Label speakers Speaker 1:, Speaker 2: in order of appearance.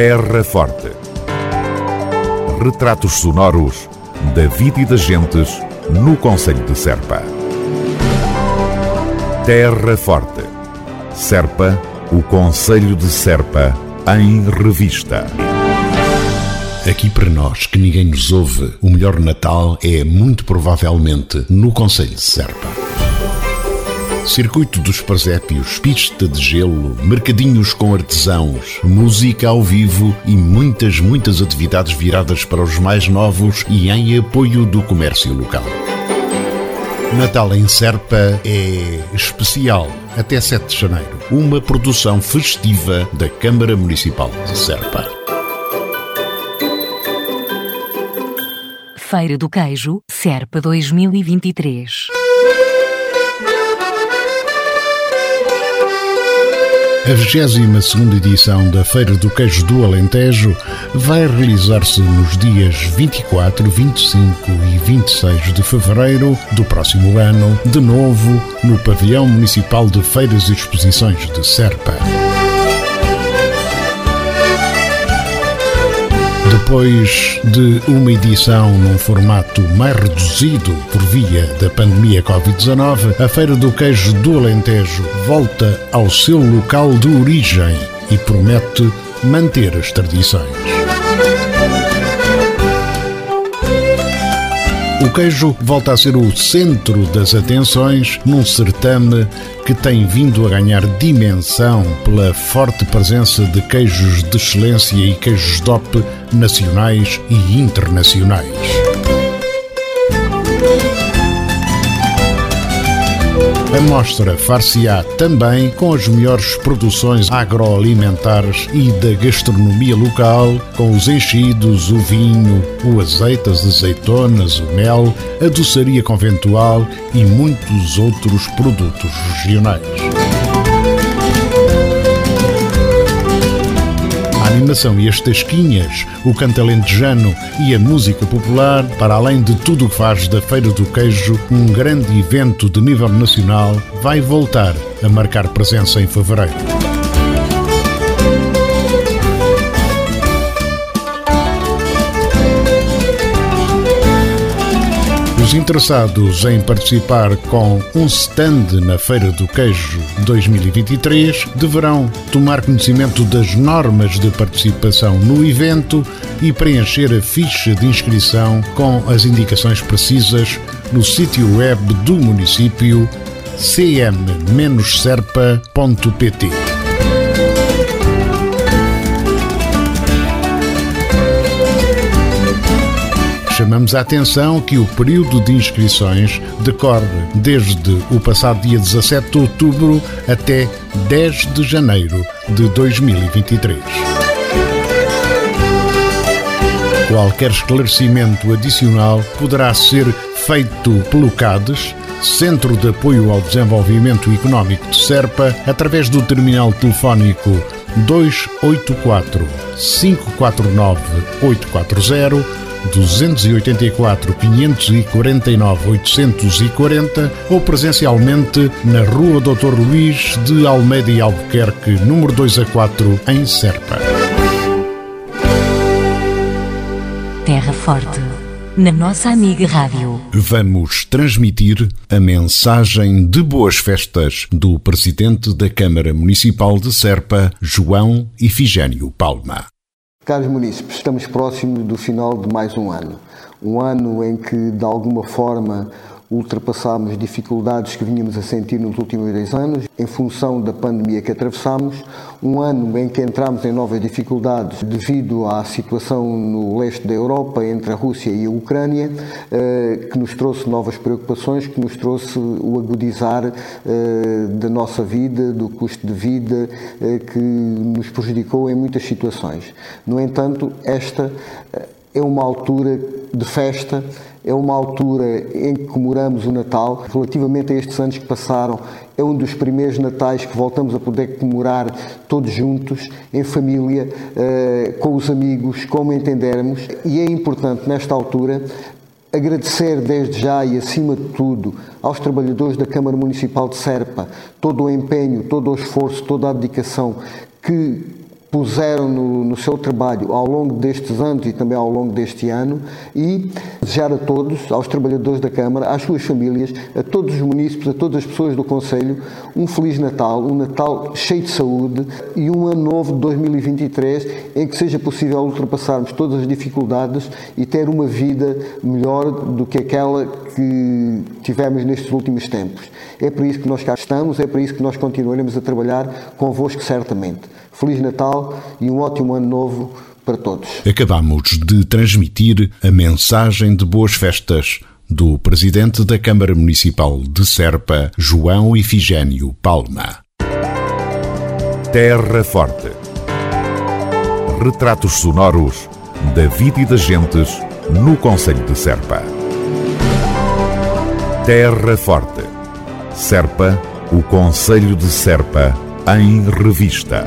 Speaker 1: Terra Forte. Retratos sonoros da vida e das gentes no Conselho de Serpa. Terra Forte. Serpa, o Conselho de Serpa, em revista.
Speaker 2: Aqui para nós, que ninguém nos ouve, o melhor Natal é muito provavelmente no Conselho de Serpa. Circuito dos Presépios, pista de gelo, mercadinhos com artesãos, música ao vivo e muitas, muitas atividades viradas para os mais novos e em apoio do comércio local. Natal em Serpa é especial até 7 de janeiro. Uma produção festiva da Câmara Municipal de Serpa.
Speaker 3: Feira do Queijo, Serpa 2023.
Speaker 2: A 22 edição da Feira do Queijo do Alentejo vai realizar-se nos dias 24, 25 e 26 de fevereiro do próximo ano, de novo no Pavilhão Municipal de Feiras e Exposições de Serpa. Depois de uma edição num formato mais reduzido por via da pandemia Covid-19, a Feira do Queijo do Alentejo volta ao seu local de origem e promete manter as tradições. O queijo volta a ser o centro das atenções num certame que tem vindo a ganhar dimensão pela forte presença de queijos de excelência e queijos DOP nacionais e internacionais. A mostra far-se-á também com as melhores produções agroalimentares e da gastronomia local, com os enchidos, o vinho, o azeite, as azeitonas, o mel, a doçaria conventual e muitos outros produtos regionais. E as tasquinhas, o canto alentejano e a música popular, para além de tudo o que faz da Feira do Queijo um grande evento de nível nacional, vai voltar a marcar presença em fevereiro. Os interessados em participar com um stand na Feira do Queijo 2023 deverão tomar conhecimento das normas de participação no evento e preencher a ficha de inscrição com as indicações precisas no sítio web do município cm-serpa.pt. chamamos a atenção que o período de inscrições decorre desde o passado dia 17 de outubro até 10 de janeiro de 2023. Qualquer esclarecimento adicional poderá ser feito pelo CADES, Centro de Apoio ao Desenvolvimento Económico de Serpa, através do terminal telefónico 284 549 840 284 549 840 ou presencialmente na Rua Dr. Luís de Almeida e Albuquerque, número 2 a 4, em Serpa.
Speaker 3: Terra Forte, na nossa amiga Rádio.
Speaker 2: Vamos transmitir a mensagem de boas festas do Presidente da Câmara Municipal de Serpa, João Ifigênio Palma.
Speaker 4: Caros munícipes, estamos próximos do final de mais um ano. Um ano em que, de alguma forma, ultrapassámos dificuldades que vínhamos a sentir nos últimos 10 anos, em função da pandemia que atravessamos, um ano em que entramos em novas dificuldades devido à situação no leste da Europa, entre a Rússia e a Ucrânia, eh, que nos trouxe novas preocupações, que nos trouxe o agudizar eh, da nossa vida, do custo de vida, eh, que nos prejudicou em muitas situações. No entanto, esta é uma altura de festa, é uma altura em que comemoramos o Natal. Relativamente a estes anos que passaram, é um dos primeiros Natais que voltamos a poder comemorar todos juntos, em família, eh, com os amigos, como entendermos. E é importante, nesta altura, agradecer desde já e acima de tudo aos trabalhadores da Câmara Municipal de Serpa todo o empenho, todo o esforço, toda a dedicação que puseram no, no, seu trabalho ao longo destes anos e também ao longo deste ano e desejar a todos, aos trabalhadores da Câmara, às suas famílias, a todos os municípios, a todas as pessoas do Conselho, um Feliz Natal, um Natal cheio de saúde e um ano novo de 2023 em que seja possível ultrapassarmos todas as dificuldades e ter uma vida melhor do que aquela que tivemos nestes últimos tempos. É por isso que nós cá estamos, é por isso que nós continuaremos a trabalhar convosco certamente. Feliz Natal e um ótimo ano novo para todos.
Speaker 2: Acabamos de transmitir a mensagem de boas festas do Presidente da Câmara Municipal de Serpa, João Ifigênio Palma.
Speaker 1: Terra Forte. Retratos sonoros da vida e das gentes no Conselho de Serpa. Terra Forte. Serpa, o Conselho de Serpa, em revista.